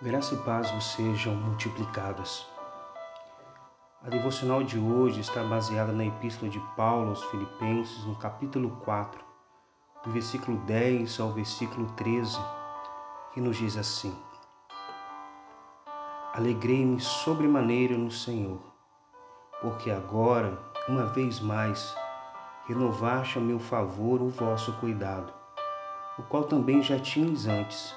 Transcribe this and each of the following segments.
Graça e paz vos sejam multiplicadas. A devocional de hoje está baseada na Epístola de Paulo aos Filipenses, no capítulo 4, do versículo 10 ao versículo 13, que nos diz assim: Alegrei-me sobremaneira no Senhor, porque agora, uma vez mais, renovaste a meu favor o vosso cuidado, o qual também já tinhas antes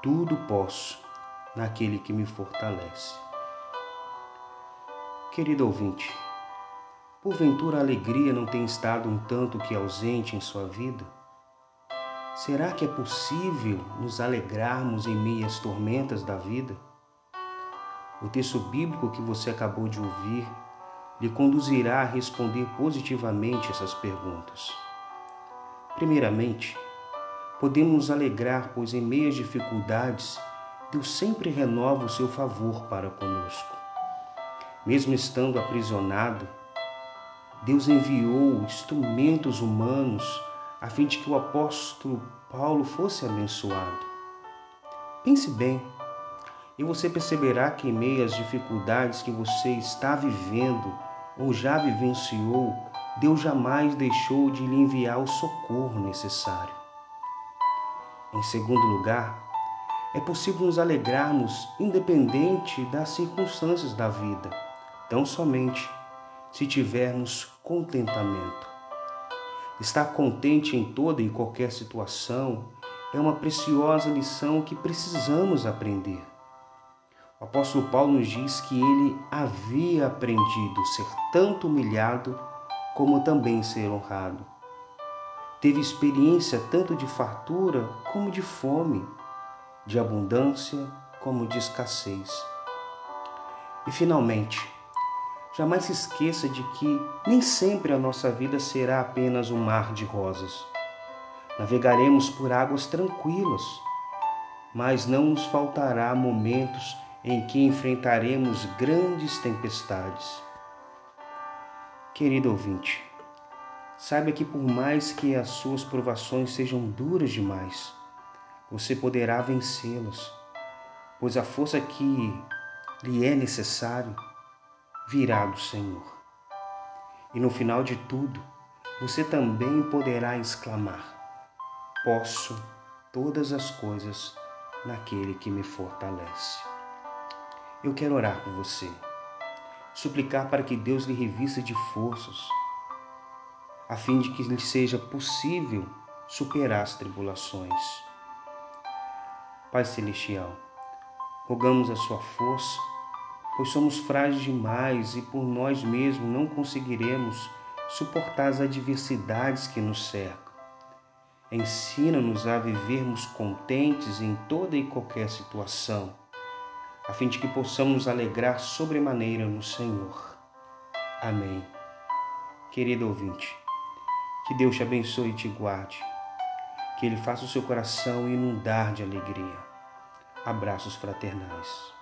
tudo posso naquele que me fortalece. Querido ouvinte, porventura a alegria não tem estado um tanto que ausente em sua vida? Será que é possível nos alegrarmos em meio às tormentas da vida? O texto bíblico que você acabou de ouvir lhe conduzirá a responder positivamente essas perguntas. Primeiramente, Podemos nos alegrar, pois em meio às dificuldades, Deus sempre renova o seu favor para conosco. Mesmo estando aprisionado, Deus enviou instrumentos humanos a fim de que o apóstolo Paulo fosse abençoado. Pense bem, e você perceberá que em meio às dificuldades que você está vivendo ou já vivenciou, Deus jamais deixou de lhe enviar o socorro necessário. Em segundo lugar, é possível nos alegrarmos independente das circunstâncias da vida, tão somente se tivermos contentamento. Estar contente em toda e qualquer situação é uma preciosa lição que precisamos aprender. O apóstolo Paulo nos diz que ele havia aprendido ser tanto humilhado como também ser honrado. Teve experiência tanto de fartura como de fome, de abundância como de escassez. E finalmente, jamais se esqueça de que nem sempre a nossa vida será apenas um mar de rosas. Navegaremos por águas tranquilas, mas não nos faltará momentos em que enfrentaremos grandes tempestades. Querido ouvinte, Saiba que por mais que as suas provações sejam duras demais, você poderá vencê-las, pois a força que lhe é necessário virá do Senhor. E no final de tudo, você também poderá exclamar: Posso todas as coisas naquele que me fortalece. Eu quero orar por você, suplicar para que Deus lhe revista de forças a fim de que lhe seja possível superar as tribulações. Pai Celestial, rogamos a sua força, pois somos frágeis demais e por nós mesmos não conseguiremos suportar as adversidades que nos cercam. Ensina-nos a vivermos contentes em toda e qualquer situação, a fim de que possamos alegrar sobremaneira no Senhor. Amém. Querido ouvinte, que Deus te abençoe e te guarde. Que Ele faça o seu coração inundar de alegria. Abraços fraternais.